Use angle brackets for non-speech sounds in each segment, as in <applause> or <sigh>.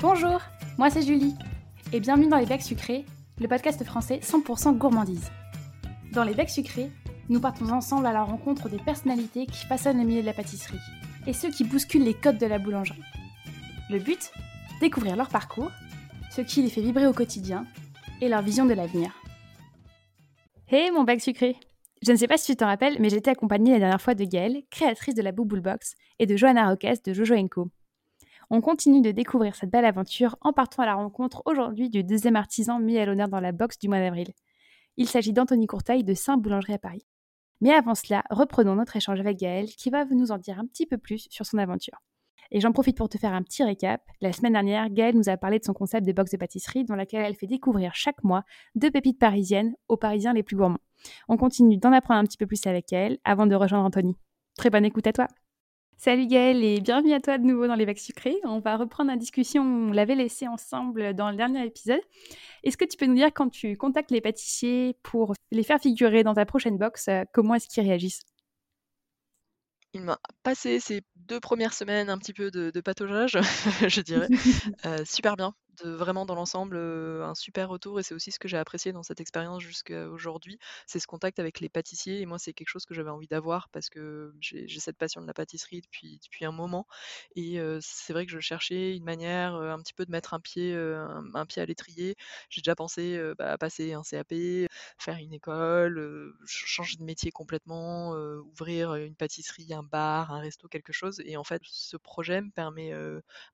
Bonjour, moi c'est Julie, et bienvenue dans Les Becs Sucrés, le podcast français 100% gourmandise. Dans Les Becs Sucrés, nous partons ensemble à la rencontre des personnalités qui façonnent le milieu de la pâtisserie, et ceux qui bousculent les codes de la boulangerie. Le but Découvrir leur parcours, ce qui les fait vibrer au quotidien, et leur vision de l'avenir. Hey mon bac sucré Je ne sais pas si tu t'en rappelles, mais j'étais accompagnée la dernière fois de Gaëlle, créatrice de la Bouboule Box, et de Johanna Roques de Jojo. On continue de découvrir cette belle aventure en partant à la rencontre aujourd'hui du deuxième artisan mis à l'honneur dans la box du mois d'avril. Il s'agit d'Anthony Courtail de Saint-Boulangerie à Paris. Mais avant cela, reprenons notre échange avec Gaëlle qui va nous en dire un petit peu plus sur son aventure. Et j'en profite pour te faire un petit récap. La semaine dernière, Gaëlle nous a parlé de son concept de box de pâtisserie dans laquelle elle fait découvrir chaque mois deux pépites parisiennes aux Parisiens les plus gourmands. On continue d'en apprendre un petit peu plus avec elle avant de rejoindre Anthony. Très bonne écoute à toi Salut Gaëlle et bienvenue à toi de nouveau dans les Vagues Sucrés. On va reprendre la discussion, on l'avait laissée ensemble dans le dernier épisode. Est-ce que tu peux nous dire quand tu contactes les pâtissiers pour les faire figurer dans ta prochaine box, euh, comment est-ce qu'ils réagissent? Il m'a passé ces deux premières semaines un petit peu de, de pataugeage, <laughs> je dirais, <laughs> euh, super bien de vraiment dans l'ensemble un super retour et c'est aussi ce que j'ai apprécié dans cette expérience jusqu'à aujourd'hui, c'est ce contact avec les pâtissiers et moi c'est quelque chose que j'avais envie d'avoir parce que j'ai cette passion de la pâtisserie depuis, depuis un moment et c'est vrai que je cherchais une manière un petit peu de mettre un pied, un, pied à l'étrier. J'ai déjà pensé bah, à passer un CAP, faire une école, changer de métier complètement, ouvrir une pâtisserie, un bar, un resto, quelque chose et en fait ce projet me permet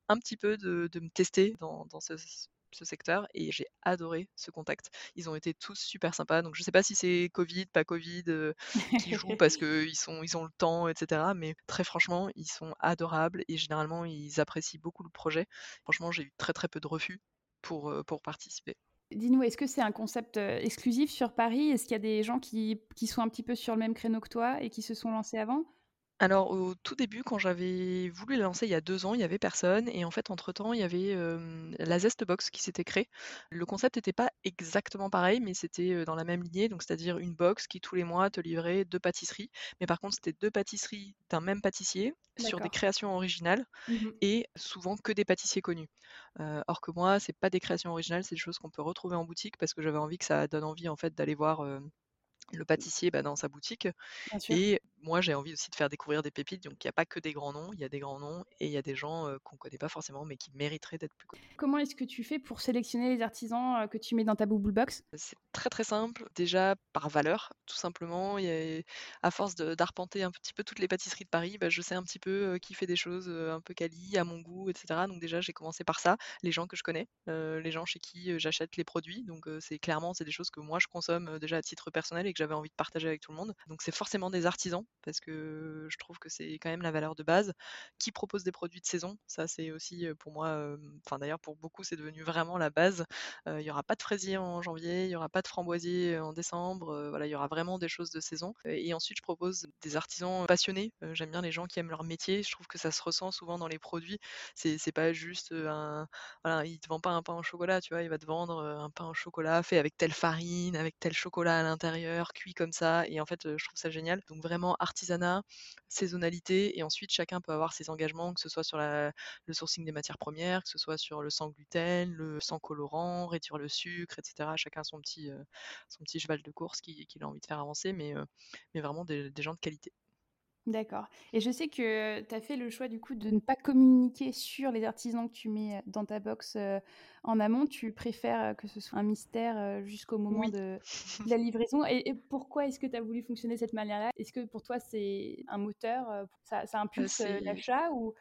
un petit peu de, me tester dans, dans ce ce, secteur et j'ai adoré ce contact. Ils ont été tous super sympas. Donc je sais pas si c'est Covid, pas Covid euh, qui <laughs> joue parce qu'ils sont ils ont le temps, etc. Mais très franchement, ils sont adorables et généralement ils apprécient beaucoup le projet. Franchement, j'ai eu très très peu de refus pour, pour participer. Dis-nous, est-ce que c'est un concept exclusif sur Paris? Est-ce qu'il y a des gens qui, qui sont un petit peu sur le même créneau que toi et qui se sont lancés avant? Alors, au tout début, quand j'avais voulu la lancer il y a deux ans, il y avait personne et en fait, entre-temps, il y avait, la Zest Box qui s'était créée. Le concept n'était pas exactement pareil, mais c'était, dans la même lignée, donc c'est-à-dire une box qui, tous les mois, te livrait deux pâtisseries. Mais par contre, c'était deux pâtisseries d'un même pâtissier sur des créations originales mmh et souvent que des pâtissiers connus. or que moi, c'est pas des créations originales, c'est des choses qu'on peut retrouver en boutique parce que j'avais envie que ça donne envie, en fait, d'aller voir, le pâtissier bah, dans sa boutique. Et moi, j'ai envie aussi de faire découvrir des pépites. Donc, il n'y a pas que des grands noms, il y a des grands noms et il y a des gens qu'on ne connaît pas forcément, mais qui mériteraient d'être plus connus. Comment est-ce que tu fais pour sélectionner les artisans que tu mets dans ta Bubble Box? C'est très très simple. Déjà par valeur, tout simplement. Et à force d'arpenter un petit peu toutes les pâtisseries de Paris, bah, je sais un petit peu qui fait des choses un peu quali, à mon goût, etc. Donc, déjà, j'ai commencé par ça. Les gens que je connais, les gens chez qui j'achète les produits. Donc, c'est clairement, c'est des choses que moi, je consomme déjà à titre personnel et que j'avais envie de partager avec tout le monde. Donc, c'est forcément des artisans parce que je trouve que c'est quand même la valeur de base, qui propose des produits de saison. Ça, c'est aussi pour moi, enfin d'ailleurs pour beaucoup, c'est devenu vraiment la base. Il n'y aura pas de fraisier en janvier, il n'y aura pas de framboisier en décembre. voilà, il y aura vraiment des choses de saison. Et ensuite, je propose des artisans passionnés. J'aime bien les gens qui aiment leur métier. Je trouve que ça se ressent souvent dans les produits. C'est pas juste un, voilà, il te vend pas un pain au chocolat, tu vois, il va te vendre un pain au chocolat fait avec telle farine, avec tel chocolat à l'intérieur, cuit comme ça. Et en fait, je trouve ça génial. Donc vraiment artisanat, saisonnalité, et ensuite chacun peut avoir ses engagements, que ce soit sur le sourcing des matières premières, que ce soit sur le sans gluten, le sans colorant, réduire le sucre, etc. Chacun son petit, euh, son petit cheval de course qu'il a envie de faire avancer, mais, euh, mais vraiment des gens de qualité. D'accord et je sais que tu as fait le choix du coup de ne pas communiquer sur les artisans que tu mets, dans ta box, en amont. Tu préfères, que ce soit un mystère, jusqu'au moment de la <laughs> livraison et pourquoi est-ce que tu as voulu fonctionner de cette manière-là? Est-ce que pour toi c'est un moteur, ça ça impulse, l'achat ou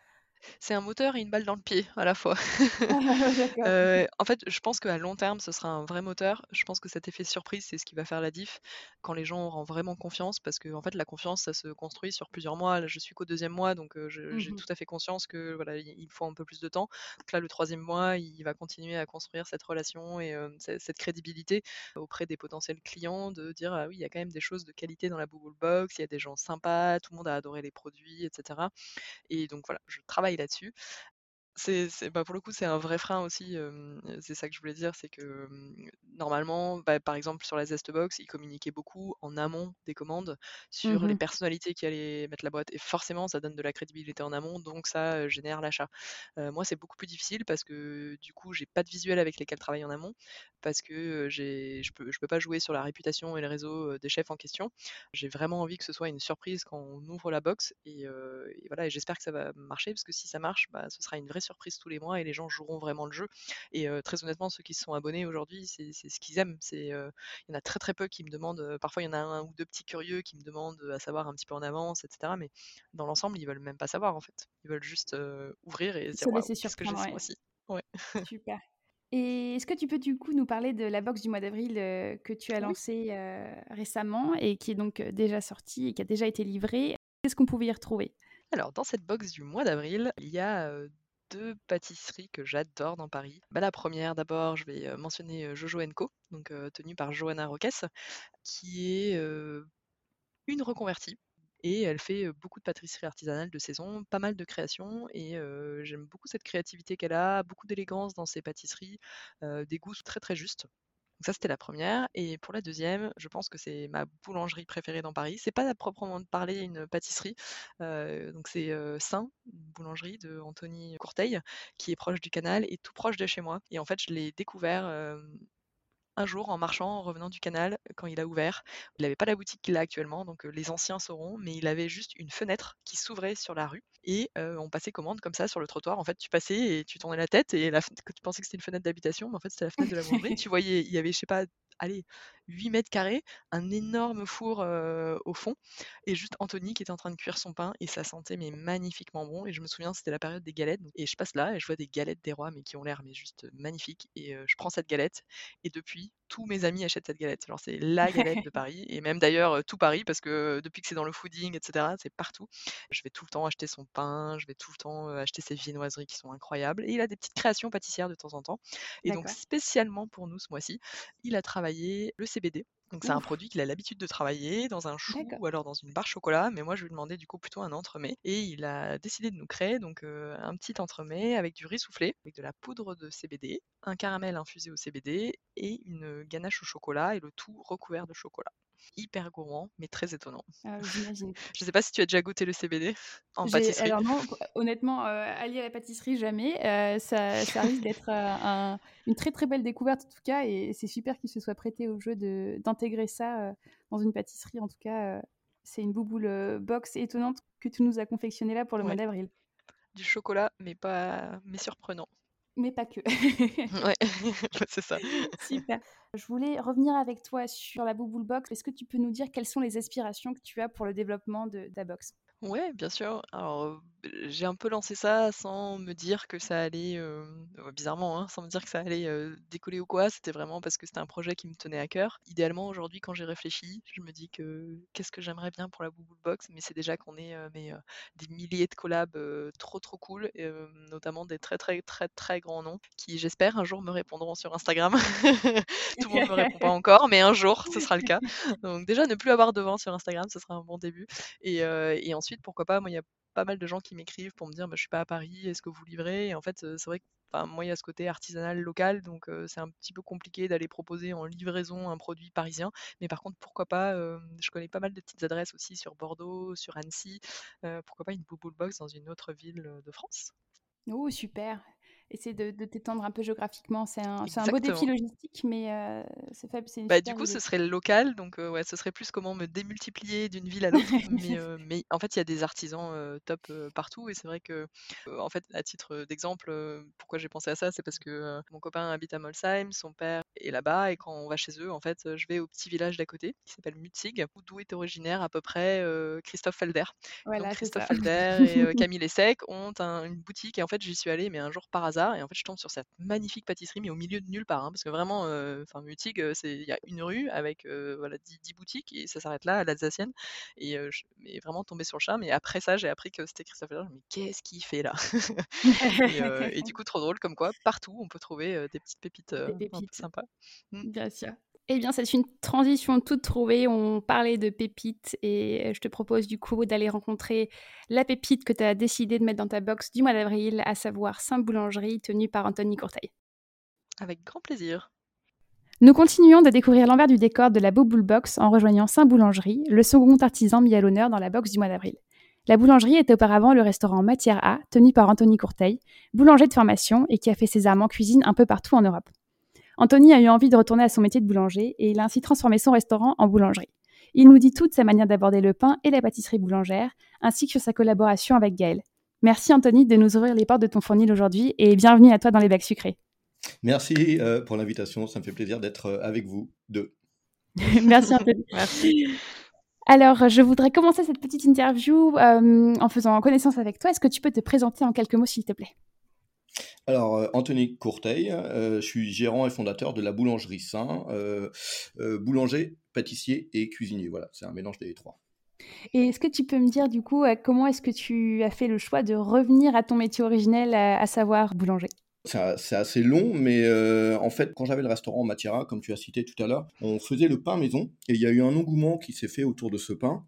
c'est un moteur et une balle dans le pied à la fois. <laughs> en fait, je pense qu'à long terme, ce sera un vrai moteur. Je pense que cet effet surprise, c'est ce qui va faire la diff quand les gens auront vraiment confiance, parce que en fait, la confiance, ça se construit sur plusieurs mois. Là, je suis qu'au deuxième mois, donc mmh j'ai tout à fait conscience que voilà, il faut un peu plus de temps. Donc là, le troisième mois, il va continuer à construire cette relation et cette crédibilité auprès des potentiels clients, de dire ah oui, il y a quand même des choses de qualité dans la Google Box, il y a des gens sympas, tout le monde a adoré les produits, etc. Et donc voilà, je travaille là-dessus. C'est c'est bah, pour le coup, c'est un vrai frein aussi, c'est ça que je voulais dire, c'est que, mmh, normalement, bah, par exemple sur la Zestbox, ils communiquaient beaucoup en amont des commandes sur les Mmh personnalités qui allaient mettre la boîte et forcément ça donne de la crédibilité en amont, donc ça, génère l'achat. Moi, c'est beaucoup plus difficile parce que du coup, j'ai pas de visuel avec lesquels travailler en amont parce que, j'ai je peux je peux pas jouer sur la réputation et le réseau, des chefs en question. J'ai vraiment envie que ce soit une surprise quand on ouvre la box et voilà et j'espère que ça va marcher parce que si ça marche, bah, ce sera une vraie surprise tous les mois et les gens joueront vraiment le jeu et très honnêtement, ceux qui se sont abonnés aujourd'hui, c'est ce qu'ils aiment. Il y en a très, très peu qui me demandent, parfois il y en a un ou 2 petits curieux qui me demandent, à savoir un petit peu en avance et cetera, mais dans l'ensemble, ils veulent même pas savoir en fait. Ils veulent juste, ouvrir et se dire: Se «Waouh, laisser qu'est-ce que j'ai ce ouais. mois-ci?» ouais. <laughs> Super. Et est-ce que tu peux du coup nous parler de la box du mois d'avril, que tu as lancée, récemment et qui est donc, déjà sortie et qui a déjà été livrée? Qu'est-ce qu'on pouvait y retrouver? Alors, dans cette box du mois d'avril, il y a deux pâtisseries que j'adore dans Paris. Bah, la première, d'abord, je vais euh, mentionner euh, Jojo Co, donc euh, tenue par Johanna Roques, qui est une reconvertie. Et elle fait beaucoup de pâtisseries artisanales de saison, pas mal de créations, et j'aime beaucoup cette créativité qu'elle a, beaucoup d'élégance dans ses pâtisseries, des goûts très très justes. Donc ça, c'était la première. Et pour la deuxième, je pense que c'est ma boulangerie préférée dans Paris. C'est pas à proprement parler une pâtisserie. Donc c'est Saint, boulangerie de Anthony Courteil, qui est proche du canal et tout proche de chez moi. Et en fait, je l'ai découvert un jour en marchant, en revenant du canal, quand il a ouvert. Il n'avait pas la boutique qu'il a actuellement, donc euh, les anciens sauront, mais il avait juste une fenêtre qui s'ouvrait sur la rue et euh, on passait commande comme ça sur le trottoir. En fait, tu passais et tu tournais la tête et la tu pensais que c'était une fenêtre d'habitation, mais en fait, c'était la fenêtre de la boulangerie. <laughs> Tu voyais, il y avait, je sais pas, allez, 8 mètres carrés, un énorme four au fond et juste Anthony qui était en train de cuire son pain et ça sentait mais magnifiquement bon. Et je me souviens, c'était la période des galettes et je passe là et je vois des galettes des rois mais qui ont l'air mais juste magnifiques et je prends cette galette et depuis, tous mes amis achètent cette galette. Genre, c'est la galette de Paris. Et même d'ailleurs, tout Paris, parce que depuis que c'est dans le fooding, etc., c'est partout. Je vais tout le temps acheter son pain, je vais tout le temps acheter ses viennoiseries qui sont incroyables. Et il a des petites créations pâtissières de temps en temps. Et donc, spécialement pour nous ce mois-ci, il a travaillé le CBD. Donc, c'est un Ouf, produit qu'il a l'habitude de travailler dans un chou d'accord. ou alors dans une barre chocolat. Mais moi, je lui demandais du coup plutôt un entremets. Et il a décidé de nous créer donc euh, un petit entremets avec du riz soufflé, avec de la poudre de CBD, un caramel infusé au CBD et une ganache au chocolat et le tout recouvert de chocolat. Hyper gourmand, mais très étonnant. J'imagine. <laughs> Je sais pas si tu as déjà goûté le CBD <laughs> en pâtisserie. alors non, p honnêtement, heu, allier à la pâtisserie, jamais. Heu, ça ça risque d'être, un une très, très belle découverte en tout cas et c'est super qu'il se soit prêté au jeu d'intégrer ça, heu, dans une pâtisserie. En tout cas, c'est une bouboule, box étonnante que tu nous as confectionnée là pour le mois d'avril. du chocolat, mais pas, mais surprenant. Mais pas que. <laughs> Ouais, c'est ça. <laughs> Super. Je voulais revenir avec toi sur la bouboule box. Est-ce que tu peux nous dire quelles sont les aspirations que tu as pour le développement de ta box? Ouais, bien sûr. Alors, j'ai un peu lancé ça sans me dire que ça allait, heu, bizarrement, hein, sans me dire que ça allait, décoller ou quoi. C'était vraiment parce que c'était un projet qui me tenait à cœur. Idéalement, aujourd'hui, quand j'y réfléchis, je me dis que qu'est-ce que j'aimerais bien pour la Bouboule Box? Mais c'est déjà qu'on ait, mais, des milliers de collabs, trop, trop cool et notamment des très, très, très, très grands noms qui, j'espère, un jour me répondront sur Instagram. <laughs> Tout le monde me répond pas <laughs> encore, mais un jour, ce sera le cas. <laughs> Donc déjà, ne plus avoir de vent sur Instagram, ce sera un bon début. Et, et ensuite, pourquoi pas, moi, il y a pas mal de gens qui m'écrivent pour me dire: «Bah, je suis pas à Paris, est-ce que vous livrez?» et en fait, c'est vrai que, enfin, moi, il y a ce côté artisanal local, donc c'est un petit peu compliqué d'aller proposer en livraison un produit parisien. Mais par contre, pourquoi pas, je connais pas mal de petites adresses aussi sur Bordeaux, sur Annecy, pourquoi pas une bubble box dans une autre ville, de France? Oh super! Essayer de de t'étendre un peu géographiquement, c'est un un beau défi logistique, mais heu, c'est une Bah, du coup, ce serait le local, donc heu, ouais, ce serait plus comment me démultiplier d'une ville à l'autre, <laughs> mais heu, mais en fait, il y a des artisans, top, partout et c'est vrai que, en fait, à titre, d'exemple, pourquoi j'ai pensé à ça, c'est parce que, mon copain habite à Molsheim, son père est là-bas et quand on va chez eux, en fait, je vais au petit village d'à côté qui s'appelle Mutzig, d'où est originaire à peu près, Christophe Felder. Donc Christophe. Felder et <laughs> Camille Lessec ont un une boutique et en fait, j'y suis allée, mais un jour par hasard et en fait, je tombe sur cette magnifique pâtisserie, mais au milieu de nulle part, hein, parce que vraiment, heu, enfin Mutzig, heu, c'est il y a une rue avec, heu, voilà 10 10 boutiques et ça s'arrête là, à l'Alsacienne et je mais vraiment tombée sur le charme et après ça, j'ai appris que c'était Christophe dis: «Mais qu'est-ce qu'il fait là?» <laughs> <laughs> et du coup, trop drôle comme quoi, partout, on peut trouver, des petites pépites, heu, Des un peu pépites, sympas. Mmh. bien sûr. Eh bien, c'est une transition toute trouvée. On parlait de pépites et je te propose du coup d'aller rencontrer la pépite que tu as décidé de mettre dans ta box du mois d'avril, à savoir Saint-Boulangerie, tenue par Anthony Courteil. Avec grand plaisir. Nous continuons de découvrir l'envers du décor de la Boboule Box en rejoignant Saint-Boulangerie, le second artisan mis à l'honneur dans la box du mois d'avril. La boulangerie était auparavant le restaurant Matière A, tenu par Anthony Courteil, boulanger de formation et qui a fait ses armes en cuisine un peu partout en Europe. Anthony a eu envie de retourner à son métier de boulanger et il a ainsi transformé son restaurant en boulangerie. Il nous dit toute sa manière d'aborder le pain et la pâtisserie boulangère, ainsi que sur sa collaboration avec Gaël. Merci Anthony de nous ouvrir les portes de ton fournil aujourd'hui et bienvenue à toi dans les bacs sucrés. Merci euh, pour l'invitation, ça me fait plaisir d'être euh, avec vous deux. <laughs> Merci Anthony. <laughs> Merci. Alors, je voudrais commencer cette petite interview euh, en faisant connaissance avec toi. Est-ce que tu peux te présenter en quelques mots, s'il te plaît? Alors, euh, Anthony Courteil, euh, je suis gérant et fondateur de la boulangerie Saint, euh, boulanger, pâtissier et cuisinier. Voilà, c'est un mélange des trois. Et est-ce que tu peux me dire du coup comment est-ce que tu as fait le choix de revenir à ton métier originel, à, savoir boulanger? C'est assez long, mais en fait, quand j'avais le restaurant Matira, comme tu as cité tout à l'heure, on faisait le pain maison et il y a eu un engouement qui s'est fait autour de ce pain.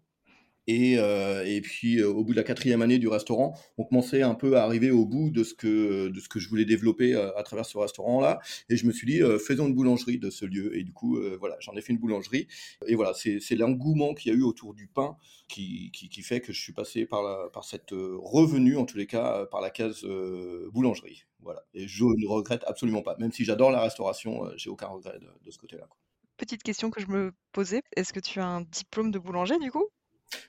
Et, euh, et, puis, euh, au bout de la quatrième année du restaurant, on commençait un peu à arriver au bout de ce que, de ce que je voulais développer euh, à, travers ce restaurant-là. Et je me suis dit, faisons une boulangerie de ce lieu. Et du coup, voilà, j'en ai fait une boulangerie. Et voilà, c'est l'engouement qu'il y a eu autour du pain qui, qui, fait que je suis passé par, la, par cette revenue, en tous les cas, par la case boulangerie. Voilà. Et je ne regrette absolument pas. Même si j'adore la restauration, j'ai aucun regret de ce côté-là. Petite question que je me posais, est-ce que tu as un diplôme de boulanger du coup?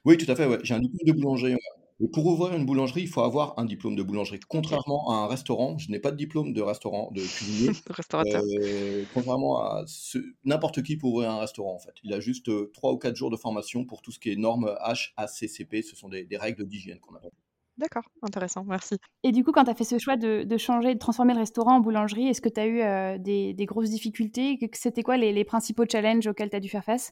Oui, tout à fait, ouais. J'ai un diplôme de boulanger, Et pour ouvrir une boulangerie, il faut avoir un diplôme de boulangerie. Contrairement à un restaurant, je n'ai pas de diplôme de restaurant, de cuisinier. <laughs> Restaurateur. Euh, contrairement à n'importe qui pour ouvrir un restaurant, en fait. Il a juste euh, trois ou quatre jours de formation pour tout ce qui est normes HACCP. Ce sont des, règles d'hygiène qu'on appelle. D'accord, intéressant, merci. Et du coup, quand tu as fait ce choix de, changer, de transformer le restaurant en boulangerie, est-ce que tu as eu euh, des, grosses difficultés? C'était quoi les, les principaux challenges auxquels tu as dû faire face?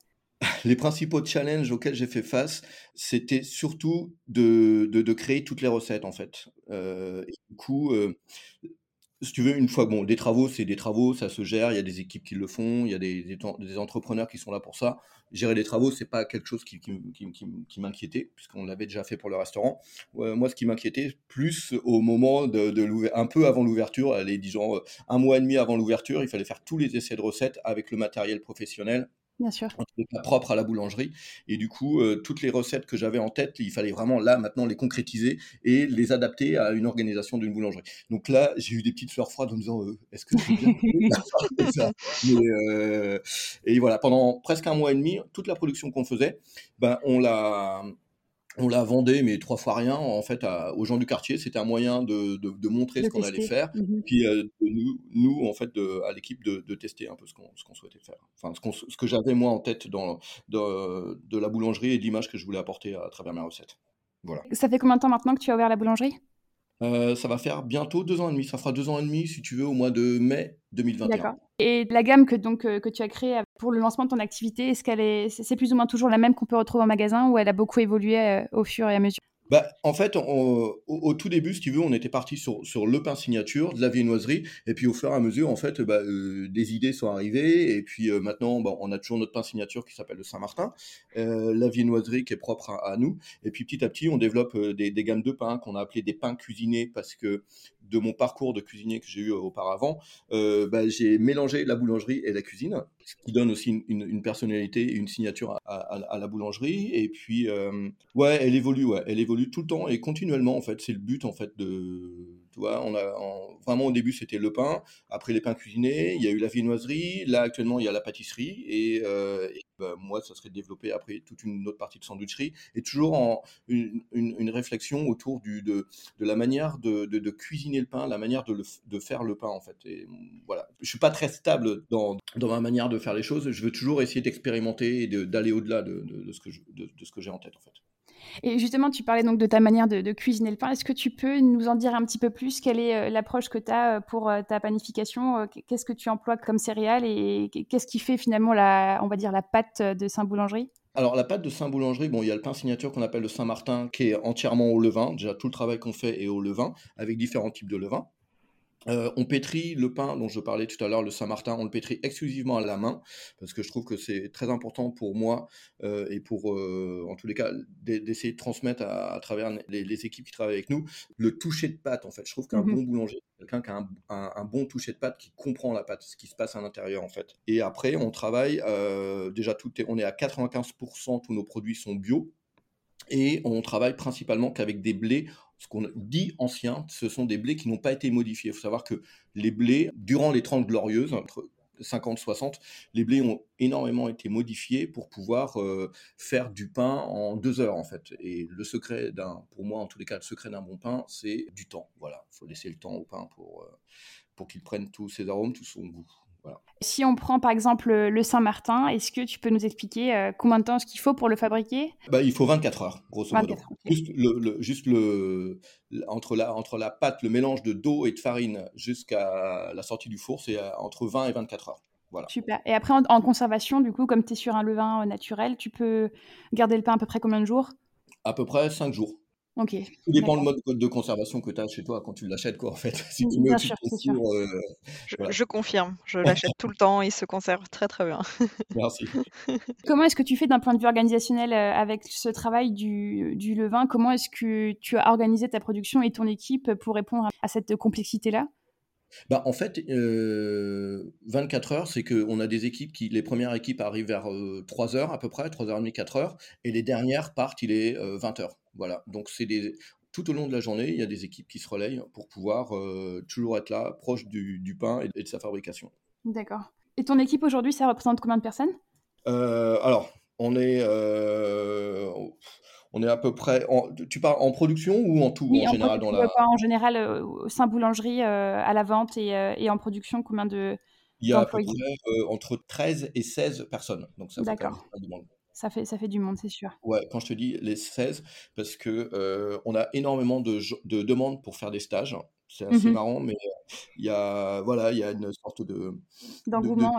Les principaux challenges auxquels j'ai fait face, c'était surtout de, créer toutes les recettes, en fait. Euh, du coup, euh, si tu veux, une fois, bon, des travaux, c'est des travaux, ça se gère, il y a des équipes qui le font, il y a des, des, entrepreneurs qui sont là pour ça. Gérer les travaux, c'est pas quelque chose qui, qui, qui, m'inquiétait, puisqu'on l'avait déjà fait pour le restaurant. moi, ce qui m'inquiétait, plus au moment de, de un peu avant l'ouverture, disons un mois et demi avant l'ouverture, il fallait faire tous les essais de recettes avec le matériel professionnel Bien sûr. propre à la boulangerie. Et du coup, euh, toutes les recettes que j'avais en tête, il fallait vraiment là, maintenant, les concrétiser et les adapter à une organisation d'une boulangerie. Donc là, j'ai eu des petites fleurs froides en me disant, euh, est-ce que <laughs> <laughs> c'est bien ça? Euh, Et voilà, pendant presque un mois et demi, toute la production qu'on faisait, ben, on l'a on la vendait, mais trois fois rien, en fait, aux gens du quartier. C'était un moyen de, de, montrer ce qu'on allait faire. Mmh Puis euh, nous, nous, en fait, à l'équipe, de, tester un peu ce qu'on qu'on souhaitait faire. Enfin, ce, ce que j'avais, moi, en tête dans, de, la boulangerie et de l'image que je voulais apporter à, travers mes recettes. Voilà. Ça fait combien de temps maintenant que tu as ouvert la boulangerie? Euh, ça va faire bientôt deux ans et demi. Ça fera deux ans et demi, si tu veux, au mois de mai 2021. D'accord. Et la gamme que, donc, euh, que tu as créée pour le lancement de ton activité, est-ce qu'elle est, c'est plus ou moins toujours la même qu'on peut retrouver en magasin ou elle a beaucoup évolué euh, au fur et à mesure? Bah, en fait, au, tout début, si tu veux, on était parti sur, sur le pain signature, de la viennoiserie, et puis au fur et à mesure, en fait, bah, euh, des idées sont arrivées, et puis euh, maintenant, bah, on a toujours notre pain signature qui s'appelle le Saint-Martin, euh, la viennoiserie qui est propre à, nous, et puis petit à petit, on développe des, des gammes de pain qu'on a appelées des pains cuisinés, parce que de mon parcours de cuisinier que j'ai eu auparavant, bah, j'ai mélangé la boulangerie et la cuisine, ce qui donne aussi une, personnalité et une signature à, la boulangerie, et puis, ouais, elle évolue, elle évolue tout le temps et continuellement en fait. C'est le but en fait de, on a vraiment au début c'était le pain, après les pains cuisinés, il y a eu la viennoiserie, là actuellement il y a la pâtisserie et, euh, bah, moi ça serait de développer après toute une autre partie de sandwicherie et toujours en une, réflexion autour de, la manière de, cuisiner le pain, la manière de, faire le pain en fait. Et voilà, je suis pas très stable dans, dans ma manière de faire les choses. Je veux toujours essayer d'expérimenter et d'aller au-delà de, de, de, ce que j'ai en tête en fait. Et justement, tu parlais donc de ta manière de, cuisiner le pain. Est-ce que tu peux nous en dire un petit peu plus? Quelle est euh, l'approche que tu as euh, pour euh, ta panification? Qu'est-ce que tu emploies comme céréales et qu'est-ce qui fait finalement la, on va dire, la pâte de Saint-Boulangerie? Alors la pâte de Saint-Boulangerie, bon, il y a le pain signature qu'on appelle le Saint-Martin qui est entièrement au levain. Déjà tout le travail qu'on fait est au levain avec différents types de levain. Euh, on pétrit le pain dont je parlais tout à l'heure, le Saint-Martin, on le pétrit exclusivement à la main, parce que je trouve que c'est très important pour moi euh, et pour, euh, en tous les cas, d'essayer de transmettre à, travers les, équipes qui travaillent avec nous le toucher de pâte, en fait. Je trouve qu'un mmh bon boulanger, quelqu'un qui a un, bon toucher de pâte, qui comprend la pâte, ce qui se passe à l'intérieur, en fait. Et après, on travaille, déjà, tout est, on est à 95%, tous nos produits sont bio, et on travaille principalement qu'avec des blés ce qu'on dit anciens, ce sont des blés qui n'ont pas été modifiés. Il faut savoir que les blés, durant les 30 glorieuses, entre 50-60, les blés ont énormément été modifiés pour pouvoir euh, faire du pain en deux heures en fait. Et le secret d'un, pour moi en tous les cas, le secret d'un bon pain, c'est du temps. Voilà, il faut laisser le temps au pain pour, euh, pour qu'il prenne tous ses arômes, tout son goût. Si on prend par exemple le Saint-Martin, est-ce que tu peux nous expliquer euh, combien de temps ce qu'il faut pour le fabriquer? Bah, Il faut 24 heures, grosso modo. Juste, le, entre, la, entre la pâte, le mélange de d'eau et de farine jusqu'à la sortie du four, c'est euh, entre 20 et 24 heures. Voilà. Super. Et après, en, conservation, du coup, comme tu es sur un levain euh, naturel, tu peux garder le pain à peu près combien de jours? À peu près 5 jours. Ok. Tout dépend le mode de conservation que tu as chez toi quand tu l'achètes, quoi, en fait. <laughs> Si tu Bien sûr, sûr. Euh, je, confirme, je l'achète tout le temps, il se conserve très très bien. <laughs> <laughs> Merci. Comment est-ce que tu fais d'un point de vue organisationnel euh, avec ce travail du, du levain Comment est-ce que tu as organisé ta production et ton équipe pour répondre à cette complexité-là? Bah, en fait, 24 euh, heures, c'est qu'on a des équipes qui, les premières équipes arrivent vers 3 heures à peu près, 3h30, 4 heures, et les dernières partent, il est 20 heures. Voilà. Donc, c'est des, tout au long de la journée, il y a des équipes qui se relayent pour pouvoir toujours être là, proche du, pain et, de sa fabrication. D'accord. Et ton équipe aujourd'hui, ça représente combien de personnes? Euh, Alors, on est on est à peu près. En, tu parles en production ou en tout en, général dans la... En général, euh, au sein boulangerie, euh, à la vente et, euh, et, en production, combien de. Il y a à peu près entre 13 et 16 personnes. Donc ça fait Ça fait, ça fait du monde, c'est sûr. Ouais, quand je te dis les 16, parce que on a énormément de, de, demandes pour faire des stages. C'est assez mmh marrant, mais il y a voilà, il y a une sorte de d'engouement,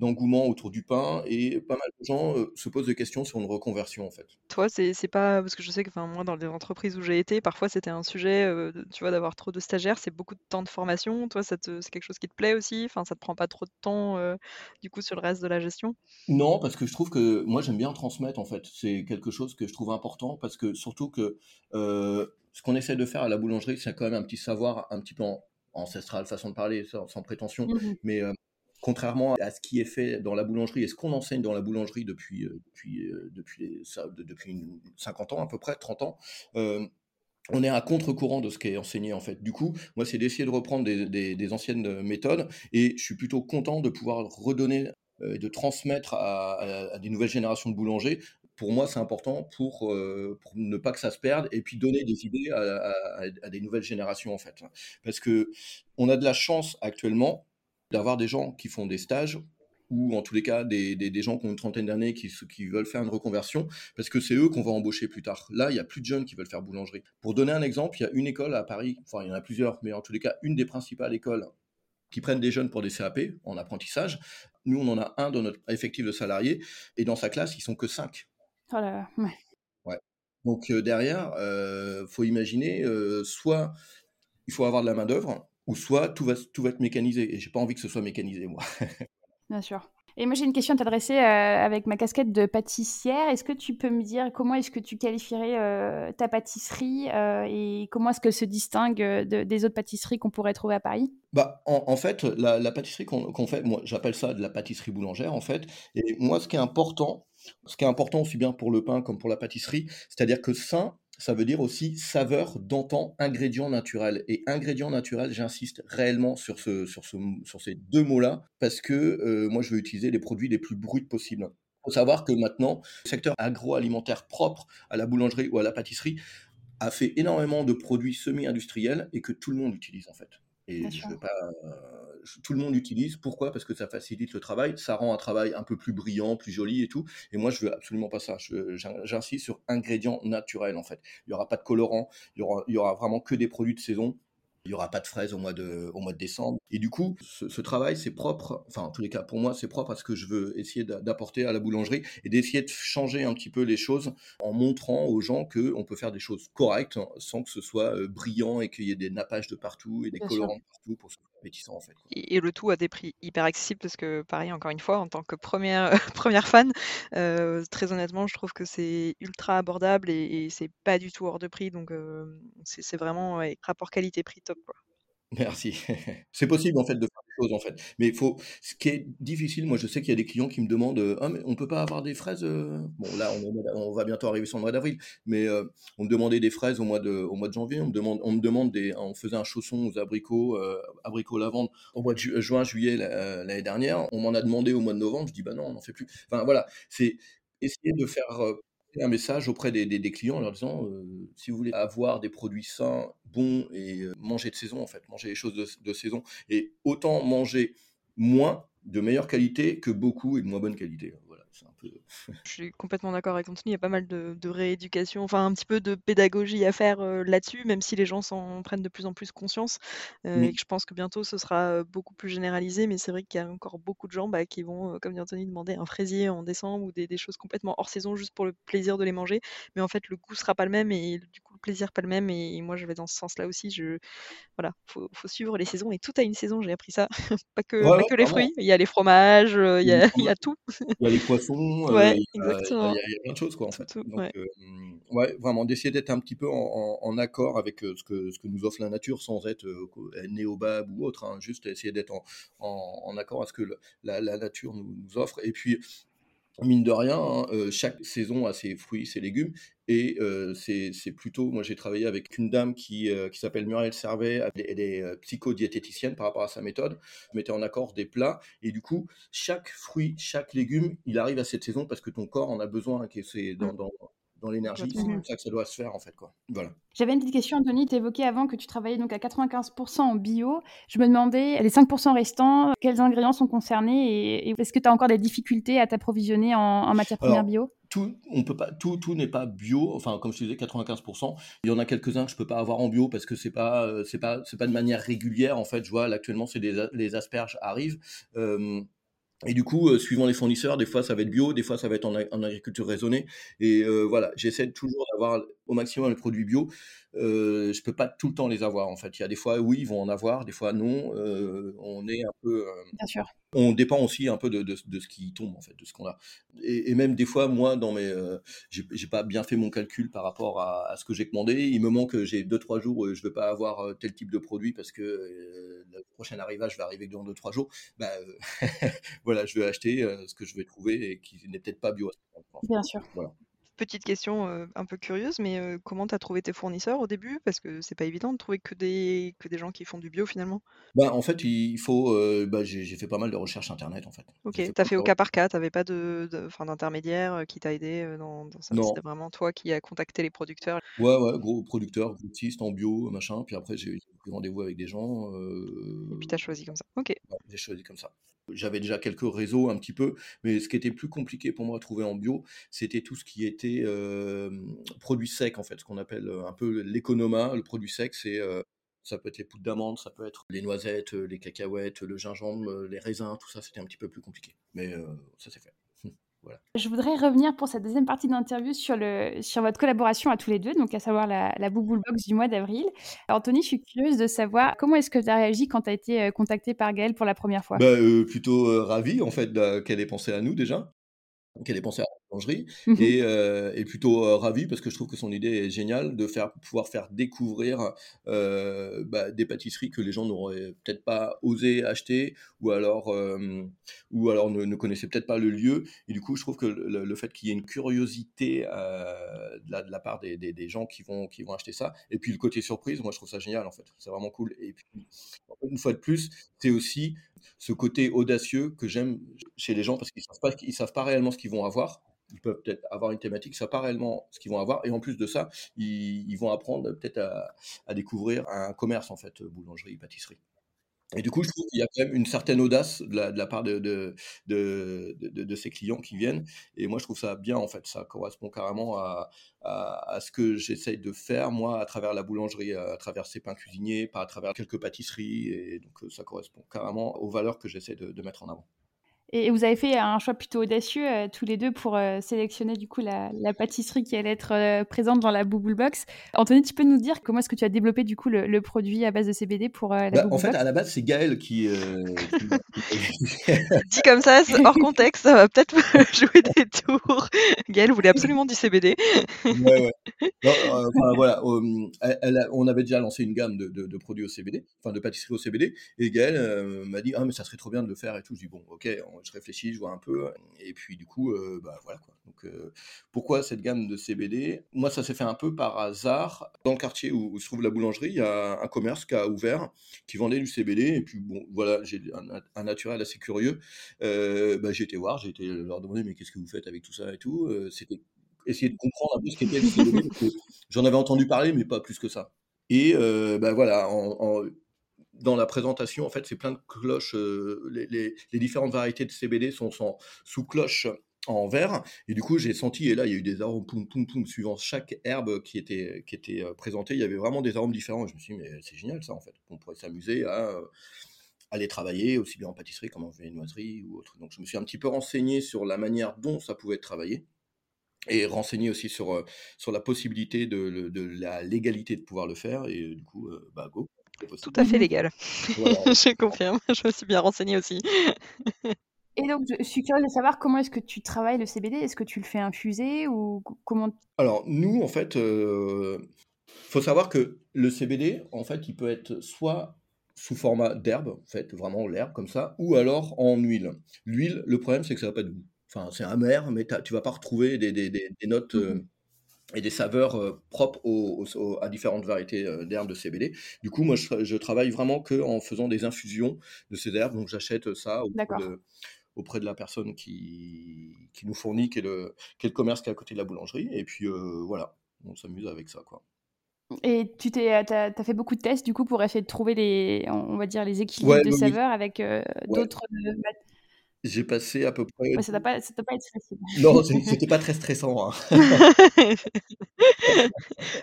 d'engouement autour du pain et pas mal de gens se posent des questions sur une reconversion en fait. Toi, c'est c'est pas parce que je sais que enfin moi dans les entreprises où j'ai été, parfois c'était un sujet, tu vois, d'avoir trop de stagiaires, c'est beaucoup de temps de formation. Toi, c'est quelque chose qui te plaît aussi? Enfin, ça te prend pas trop de temps, du coup, sur le reste de la gestion? Non, parce que je trouve que moi j'aime bien transmettre en fait. C'est quelque chose que je trouve important parce que surtout que ce qu'on essaie de faire à la boulangerie, c'est quand même un petit savoir un petit peu ancestral, façon de parler, sans, prétention, mmh mais euh, contrairement à ce qui est fait dans la boulangerie et ce qu'on enseigne dans la boulangerie depuis, euh, depuis, euh, depuis, depuis 50 ans à peu près, 30 ans, on est à contre-courant de ce qui est enseigné en fait. Du coup, moi, c'est d'essayer de reprendre des, anciennes méthodes et je suis plutôt content de pouvoir redonner et de transmettre à, des nouvelles générations de boulangers pour moi, c'est important pour, euh, pour, ne pas que ça se perde et puis donner des idées à, des nouvelles générations, en fait. Parce que on a de la chance actuellement d'avoir des gens qui font des stages ou en tous les cas des, des, gens qui ont une trentaine d'années qui, qui veulent faire une reconversion, parce que c'est eux qu'on va embaucher plus tard. Là, il n'y a plus de jeunes qui veulent faire boulangerie. Pour donner un exemple, il y a une école à Paris, enfin il y en a plusieurs, mais en tous les cas, une des principales écoles qui prennent des jeunes pour des CAP en apprentissage. Nous, on en a un dans notre effectif de salariés, et dans sa classe, ils sont que cinq. Oh ouais. Donc derrière, il faut imaginer, soit il faut avoir de la main d'œuvre, ou soit tout va, tout va être mécanisé. Et j'ai pas envie que ce soit mécanisé, moi. <laughs> Bien sûr. Et moi, j'ai une question à t'adresser avec ma casquette de pâtissière. Est-ce que tu peux me dire comment est-ce que tu qualifierais ta pâtisserie et comment est-ce qu'elle se distingue des autres pâtisseries qu'on pourrait trouver à Paris? Bah, en, fait, la, pâtisserie qu'on fait, moi, j'appelle ça de la pâtisserie boulangère, en fait. Et moi, ce qui est important, ce qui est important aussi bien pour le pain comme pour la pâtisserie, c'est-à-dire que sain, ça veut dire aussi saveur d'antan, ingrédient naturel. Et ingrédient naturel, j'insiste réellement sur, ce, sur, ce, sur ces deux mots-là, parce que euh, moi, je veux utiliser les produits les plus bruts possibles. Il faut savoir que maintenant, le secteur agroalimentaire propre à la boulangerie ou à la pâtisserie a fait énormément de produits semi-industriels et que tout le monde utilise en fait. Et je veux pas, tout le monde utilise. Pourquoi? Parce que ça facilite le travail, ça rend un travail un peu plus brillant, plus joli et tout. Et moi, je veux absolument pas ça. J'insiste sur ingrédients naturels en fait. Il y aura pas de colorant, il y aura, il y aura vraiment que des produits de saison. Il n'y aura pas de fraises au mois de, au mois de décembre. Et du coup, ce, travail, c'est propre, enfin en tous les cas pour moi, c'est propre à ce que je veux essayer d'apporter à la boulangerie et d'essayer de changer un petit peu les choses en montrant aux gens qu'on peut faire des choses correctes sans que ce soit euh, brillant et qu'il y ait des nappages de partout et des colorants de partout pour en fait. Et, le tout à des prix hyper accessibles parce que pareil, encore une fois, en tant que première, <laughs> première fan, euh, très honnêtement, je trouve que c'est ultra abordable et, c'est pas du tout hors de prix. Donc euh, c'est vraiment rapport qualité-prix top. Merci. <laughs> C'est possible en fait de faire des choses en fait. Mais il faut ce qui est difficile, moi je sais qu'il y a des clients qui me demandent euh, «Ah mais on peut pas avoir des fraises euh?» bon là on, va bientôt arriver sur le mois d'avril, mais euh, on me demandait des fraises au mois de au mois de janvier, on me demande on me demande des on faisait un chausson aux abricots abricots lavande au mois de juin juillet l'année dernière, on m'en a demandé au mois de novembre, je dis bah non, on n'en fait plus. Enfin voilà, c'est essayer de faire un message auprès des, clients en leur disant si vous voulez avoir des produits sains, bons et manger de saison en fait, manger les choses de, saison et autant manger moins de meilleure qualité que beaucoup et de moins bonne qualité. Je suis complètement d'accord avec Anthony, il y a pas mal de, rééducation, enfin un petit peu de pédagogie à faire là-dessus, même si les gens s'en prennent de plus en plus conscience, et que je pense que bientôt ce sera beaucoup plus généralisé, mais c'est vrai qu'il y a encore beaucoup de gens bah, qui vont, comme dit Anthony, demander un fraisier en décembre ou des, choses complètement hors saison juste pour le plaisir de les manger, mais en fait le goût sera pas le même et du coup plaisir pas le même, et, moi je vais dans ce sens-là aussi, je... voilà, faut, faut suivre les saisons, et tout a une saison, j'ai appris ça, <laughs> pas que, que les fruits, il y a les fromages, il y a, <laughs> il y a tout. Il y a les poissons, <laughs> ouais, il, y a, plein de choses, quoi, en fait. Donc, ouais. ouais. vraiment, d'essayer d'être un petit peu en, accord avec ce, que, ce que nous offre la nature sans être néobab ou autre, hein, juste essayer d'être en, en, accord avec ce que la, la nature nous, nous, offre. Et puis, mine de rien, hein, chaque saison a ses fruits, ses légumes, et c'est plutôt, moi j'ai travaillé avec une dame qui, qui s'appelle Muriel Servet, elle est, psychodiététicienne par rapport à sa méthode, je mettais en accord des plats, et du coup, chaque fruit, chaque légume, il arrive à cette saison parce que ton corps en a besoin, que c'est dans, dans l'énergie. C'est comme ça que ça doit se faire, en fait. Quoi. Voilà. J'avais une petite question, Anthony. Tu évoquais avant que tu travaillais donc à 95% en bio. Je me demandais, les 5% restants, quels ingrédients sont concernés et, est-ce que tu as encore des difficultés à t'approvisionner en, en matière première bio? tout, on peut pas, tout, tout n'est pas bio. Enfin, comme je te disais, 95%. Il y en a quelques-uns que je peux pas avoir en bio parce que c'est pas, euh, c'est pas, c'est pas de manière régulière. En fait, je vois, là, actuellement, c'est des, les asperges arrivent. Euh, et du coup, euh, suivant les fournisseurs, des fois ça va être bio, des fois ça va être en, agriculture raisonnée. Et euh, voilà, j'essaie toujours d'avoir au maximum les produits bio. Euh, je peux pas tout le temps les avoir en fait. Il y a des fois oui, ils vont en avoir, des fois non. on est un peu. Bien sûr on dépend aussi un peu de, ce qui tombe en fait, de ce qu'on a. Et, même des fois, moi, dans mes, euh, j'ai pas bien fait mon calcul par rapport à, ce que j'ai commandé. Il me manque, j'ai deux trois jours, je veux pas avoir euh, tel type de produit parce que euh, le prochain arrivage va arriver dans deux trois jours. Bah, <laughs> voilà, je vais acheter ce que je vais trouver et qui n'est peut-être pas bio. Bien sûr. Voilà. Petite question un peu curieuse, mais comment tu as trouvé tes fournisseurs au début? Parce que c'est pas évident de trouver que des, que des gens qui font du bio finalement. Bah, en fait, il faut. bah, j'ai fait pas mal de recherches internet en fait. Ok, tu as fait au cas par cas, tu n'avais pas de, d'intermédiaire qui t'a aidé dans, dans ça? C'était vraiment toi qui as contacté les producteurs? Ouais, ouais, gros producteur, grossiste en bio, machin. Puis après, j'ai eu rendez-vous avec des gens. Et puis tu as choisi comme ça. Ok. j'ai choisi comme ça. J'avais déjà quelques réseaux un petit peu, mais ce qui était plus compliqué pour moi à trouver en bio, c'était tout ce qui était euh, produit sec, en fait, ce qu'on appelle un peu l'économa. Le produit sec, c'est ça peut être les poudres d'amande, ça peut être les noisettes, les cacahuètes, le gingembre, les raisins, tout ça, c'était un petit peu plus compliqué. Mais ça s'est fait. Je voudrais revenir pour cette deuxième partie d'interview sur, le, sur votre collaboration à tous les deux, donc à savoir la, la Bouboule Box du mois d'avril. Anthony, je suis curieuse de savoir comment est-ce que tu as réagi quand tu as été euh, contacté par Gaëlle pour la première fois? Bah, euh, Plutôt euh, ravi en fait qu'elle ait pensé à nous déjà qu'elle ait pensé à la boulangerie mmh et, euh, plutôt euh, ravi parce que je trouve que son idée est géniale de faire pouvoir faire découvrir euh, bah, des pâtisseries que les gens n'auraient peut-être pas osé acheter ou alors ou alors ne, connaissaient peut-être pas le lieu et du coup je trouve que le, fait qu'il y ait une curiosité de la, de, la, part des, des, gens qui vont qui vont acheter ça et puis le côté surprise moi je trouve ça génial en fait. C'est vraiment cool et puis une fois de plus c'est aussi ce côté audacieux que j'aime chez les gens parce qu'ils savent pas, savent pas réellement ce qu'ils vont avoir. Ils peuvent peut-être avoir une thématique, ils savent pas réellement ce qu'ils vont avoir. Et en plus de ça, ils, vont apprendre peut-être à, découvrir un commerce, en fait, boulangerie, pâtisserie. Et du coup, je trouve qu'il y a quand même une certaine audace de la part de de de ces clients qui viennent et moi je trouve ça bien en fait. Ça correspond carrément à à ce que j'essaye de faire moi à travers la boulangerie, à travers ces pains cuisiniers, pas à travers quelques pâtisseries et donc heu, ça correspond carrément aux valeurs que j'essaie de mettre en avant. Et vous avez fait un choix plutôt audacieux, heu, tous les 2 pour, heu, sélectionner du coup la la pâtisserie qui allait être, heu, présente dans la Bubble Box. Anthony, tu peux nous dire comment est-ce que tu as développé du coup le le produit à base de CBD pour, la Bah, en fait, Box? à la base, c'est Gaël qui, <laughs> Dit comme ça, c'est hors contexte, ça va peut-être <laughs> jouer des tours. Gaëlle voulait <laughs> absolument du CBD. Ouais, ouais. Non, heu, enfin voilà, hem, elle elle a on avait déjà lancé une gamme de de de produits au CBD, enfin de pâtisseries au CBD et Gaël, m'a dit: «Ah mais ça serait trop bien de le faire et tout». Je dis: «Bon OK», je réfléchis, je vois un peu et puis du coup, heu, bah, voilà quoi. Donc heu, pourquoi cette gamme de CBD? Moi, ça s'est fait un peu par hasard. Dans le quartier où se trouve la boulangerie, il y a un commerce qui a ouvert, qui vendait du CBD et puis bon, voilà, j'ai un nat un naturel assez curieux. Heu, bah, j'ai été voir, j'ai été leur demander: «Mais qu'est-ce que vous faites avec tout ça et tout?» heu, c'était essayer de comprendre un peu ce qu'était le CBD j'en avais entendu parler, mais pas plus que ça. Et heu, bah, voilà, en dans la présentation, en fait, c'est plein de cloches, heu, les différentes variétés de CBD sont sous cloche en verre et du coup, j'ai senti et là, il y a eu des arômes poum, poum, poum, suivant chaque herbe qui était heu, présentée. Il y avait vraiment des arômes différents je me suis dit: «Mais c'est génial ça, en fait». On pourrait s'amuser à, à les travailler aussi bien en pâtisserie qu'en viennoiserie ou autre. Donc je me suis un petit peu renseigné sur la manière dont ça pouvait être travaillé et renseigné aussi sur, la possibilité de la légalité de pouvoir le faire et du coup, bah, go, Tout à fait légal. Voilà. <laughs> Je confirme, je me suis bien renseignée aussi. Et donc je suis curieuse de savoir comment est-ce que tu travailles le CBD? Est-ce que tu le fais infuser ou co comment? Alors nous, en fait, heu, faut savoir que le CBD, en fait, il peut être soit sous format d'herbe, en fait, vraiment l'herbe comme ça, ou alors en huile. L'huile, le problème, c'est que ça a pas de goût. Enfin, c'est amer, mais tu as tu vas pas retrouver des des des des notes, Mmh mh. heu et des saveurs, heu, propres aux aux aux à différentes variétés, heu, d'herbes de CBD. Du coup, moi, je je travaille vraiment qu'en faisant des infusions de ces herbes, donc j'achète ça auprès de auprès de la personne qui qui nous fournit, qui est le qui est le commerce qui est à côté de la boulangerie et puis, heu, voilà, on s'amuse avec ça, quoi. Et tu t'es, as fait beaucoup de tests du coup pour essayer de trouver les on va dire les équilibres Ouais, de oui. saveurs avec, Ouais. d'autres, J'ai passé à peu près ouais, ça doit pas ça doit pas être facile. non, <laughs> c'était pas très stressant, hein. <laughs>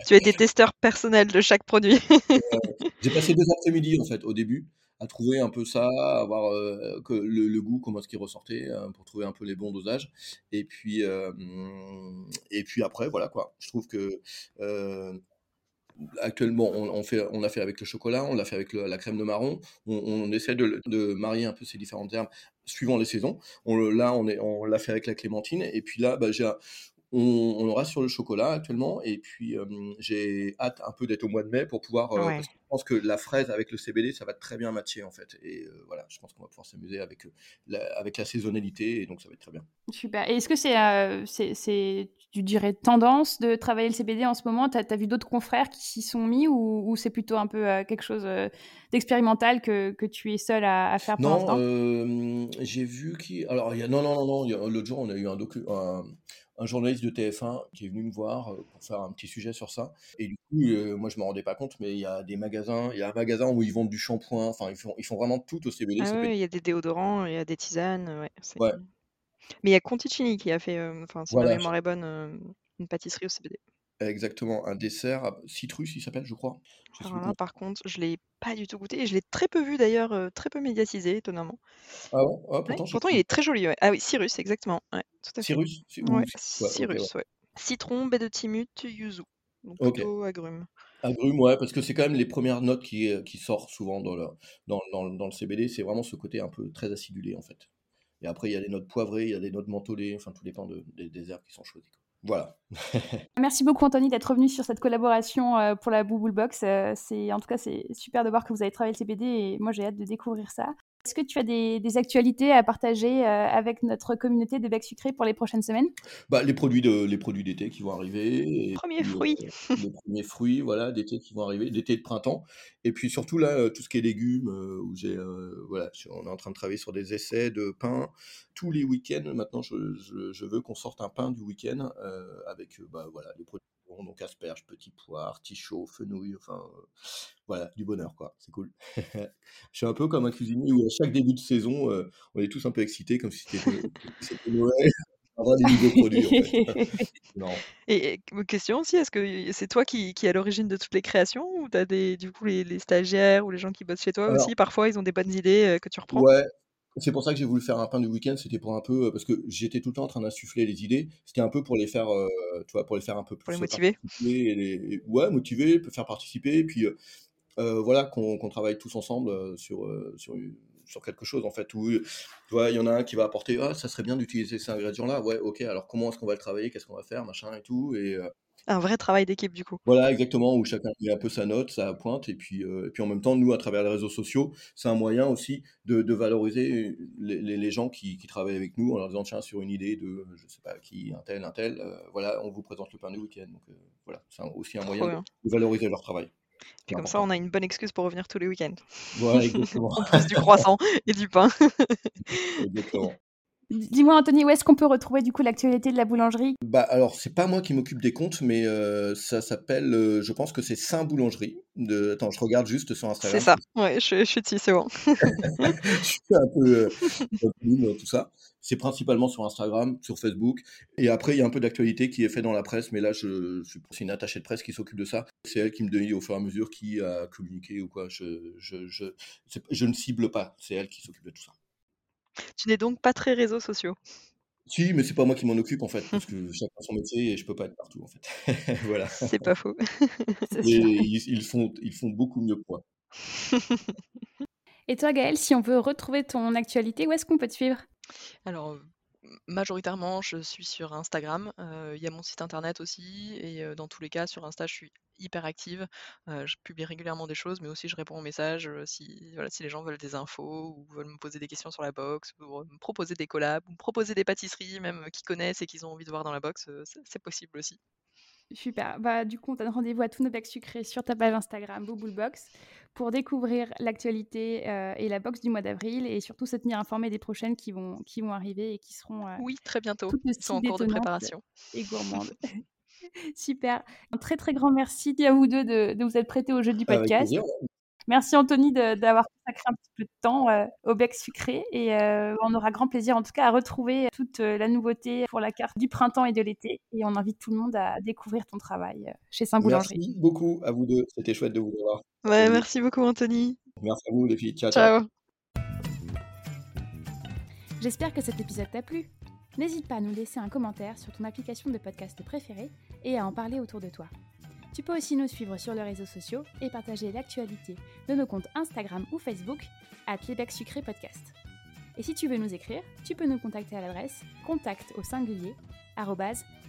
Tu as été testeur personnel de chaque produit. <laughs> J'ai passé 2 après-midi, en fait, au début, à trouver un peu ça, à voir, que le le goût, comment est-ce qu'il ressortait, heu, pour trouver un peu les bons dosages et puis, et puis après, voilà, quoi. Je trouve que, heu, actuellement, on on fait on a fait avec le chocolat, on l'a fait avec le la crème de marron. On on essaie de marier un peu ces différentes herbes suivant les saisons. On le là, on est on l'a fait avec la clémentine et puis là, bah, j'ai on on reste sur le chocolat actuellement et puis, hem, j'ai hâte un peu d'être au mois de mai pour pouvoir, parce que je pense que la fraise avec le CBD, ça va très bien matcher, en fait et heu, voilà, je pense qu'on va pouvoir s'amuser avec, heu, la avec la saisonnalité et donc ça va être très bien. Super et est-ce que c'est, c'est tu dirais tendance de travailler le CBD en ce moment? Tu as vu d'autres confrères qui s'y sont mis ou ou c'est plutôt un peu, quelque chose, d'expérimental que que tu es seul à à faire pour Non, l'instant? j'ai vu qui alors il y a non, non, non, non, a l'autre jour, on a eu un docu un un journaliste de TF1 qui est venu me voir, heu, pour faire un petit sujet sur ça. Et du coup, heu, moi je me rendais pas compte, mais il y a des magasins il y a un magasin où ils vendent du shampoing, enfin ils font ils font vraiment tout au CBD, Ah ouais, il y a des déodorants, il y a des tisanes, ouais, ouais, mais il y a Conticini qui a fait, hem, enfin si ma voilà, mémoire est bonne, une pâtisserie au CBD. Exactement, un dessert à citrus, il s'appelle, je crois. Je Alors là, par contre, je l'ai pas du tout goûté et je l'ai très peu vu d'ailleurs, heu, très peu médiatisé étonnamment. ah ouais? Ah Ouais, pourtant pourtant il est très joli, ouais. Ah oui, Cyrus, exactement, ouais, tout à fait. Cyrus? C'est ou Ouais, ouais, OK, ouais. Cyrus, ouais. Citron, baie de Timut, yuzu, donc OK. plutôt agrumes. Agrumes, ouais, parce que c'est quand même les premières notes qui, qui sortent souvent dans le dans dans dans le CBD, c'est vraiment ce côté un peu très acidulé, en fait. Et après, il y a des notes poivrées, il y a des notes mentholées, enfin, tout dépend de des des herbes qui sont choisies, quoi. Voilà. <laughs> Merci beaucoup Anthony d'être revenu sur cette collaboration, heu, pour la Bubble Box, heu, c'est en tout cas, c'est super de voir que vous avez travaillé le CBD et moi j'ai hâte de découvrir ça. Est-ce que tu as des des actualités à partager, heu, avec notre communauté de Bec Sucré pour les prochaines semaines? Bah, les produits de les produits d'été qui vont arriver et 1er puis, heu, fruit. les premiers fruits, voilà, d'été qui vont arriver, d'été et de printemps et puis surtout là, heu, tout ce qui est légumes, où j'ai, voilà, on est en train de travailler sur des essais de pain tous les week-ends. Maintenant, je je je veux qu'on sorte un pain du week-end, avec, bah, voilà, les produits bon, donc asperges, petits poires, tichot, fenouil, enfin voilà, du bonheur quoi, c'est cool. <laughs> je suis un peu comme un cuisinier où à chaque début de saison, on est tous un peu excités comme si c'était <laughs> Noël. des nouveaux produits. En fait. <laughs> non. Et, question aussi, est-ce que c'est toi qui, qui est à l'origine de toutes les créations ou tu as des, du coup les, les, stagiaires ou les gens qui bossent chez toi aussi Parfois, ils ont des bonnes idées que tu reprends? Ouais, c'est pour ça que j'ai voulu faire un pain du week-end, c'était pour un peu parce que j'étais tout le temps en train d'insuffler les idées. C'était un peu pour les faire, euh, tu vois, pour les faire un peu plus. Pour les motiver. Et les, ouais, motiver, faire participer, et puis euh, voilà qu'on travaille tous ensemble sur sur sur quelque chose en fait où tu vois il y en a un qui va apporter ah ça serait bien d'utiliser ces ingrédient là ouais ok alors comment est-ce qu'on va le travailler? Qu'est-ce qu'on va faire? Machin et tout et un vrai travail d'équipe du coup. Voilà, exactement, où chacun met un peu sa note, sa pointe, et puis, et puis en même temps, nous, à travers les réseaux sociaux, c'est un moyen aussi de, de valoriser les, les, gens qui, qui, travaillent avec nous en leur disant, tiens, sur une idée de, je sais pas qui, un tel, un tel, voilà, on vous présente le pain du week-end. Donc voilà, c'est aussi un moyen de, valoriser leur travail. Puis comme ça, on a une bonne excuse pour revenir tous les week-ends. Voilà, <laughs> exactement. en plus du croissant et du pain. <laughs> exactement. Dis-moi, Anthony, où est-ce qu'on peut retrouver du coup l'actualité de la boulangerie? Bah alors, c'est pas moi qui m'occupe des comptes, mais euh, ça s'appelle, euh, je pense que c'est Saint Boulangerie. De... Attends, je regarde juste sur Instagram. C'est ça, ouais, je, je suis c'est bon. <laughs> je suis un peu euh, tout ça. C'est principalement sur Instagram, sur Facebook. Et après, il y a un peu d'actualité qui est fait dans la presse, mais là, je, je c'est une attachée de presse qui s'occupe de ça. C'est elle qui me dit au fur et à mesure qui a communiqué ou quoi. Je, je, je, je ne cible pas, c'est elle qui s'occupe de tout ça. Tu n'es donc pas très réseaux sociaux? Si, mais c'est pas moi qui m'en occupe en fait, parce <laughs> que chacun son métier et je peux pas être partout en fait. <laughs> Voilà. C'est pas faux. <laughs> Et ils ils font ils font beaucoup mieux que moi. Et toi Gaëlle, si on veut retrouver ton actualité, où est-ce qu'on peut te suivre? Alors, majoritairement, je suis sur Instagram. Il y a mon site internet aussi. Et dans tous les cas, sur Insta, je suis hyper active. je publie régulièrement des choses, mais aussi je réponds aux messages si, si les gens veulent des infos ou veulent me poser des questions sur la box, ou me proposer des collabs, ou me proposer des pâtisseries, même qui connaissent et qu'ils ont envie de voir dans la box, c'est possible aussi. Super. Bah, du coup, on donne rendez-vous à tous nos becs sucrés sur ta page Instagram, Box pour découvrir l'actualité euh, et la box du mois d'avril et surtout se tenir informé des prochaines qui vont, qui vont arriver et qui seront. Euh, oui, très bientôt. Ils sont en cours de préparation. Et gourmandes. <laughs> <laughs> Super. Un très, très grand merci à vous deux de, de vous être prêtés au jeu du podcast. Merci Anthony d'avoir consacré un petit peu de temps euh, au bec sucré et euh, on aura grand plaisir en tout cas à retrouver toute euh, la nouveauté pour la carte du printemps et de l'été et on invite tout le monde à découvrir ton travail chez Saint-Boulangerie. Merci beaucoup à vous deux, c'était chouette de vous voir. Ouais, merci beaucoup Anthony. Merci à vous les filles, ciao. ciao. J'espère que cet épisode t'a plu. N'hésite pas à nous laisser un commentaire sur ton application de podcast préférée et à en parler autour de toi. Tu peux aussi nous suivre sur les réseaux sociaux et partager l'actualité de nos comptes Instagram ou Facebook à Sucré Podcast. Et si tu veux nous écrire, tu peux nous contacter à l'adresse contact au singulier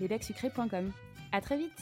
lesbecsucré.com. À très vite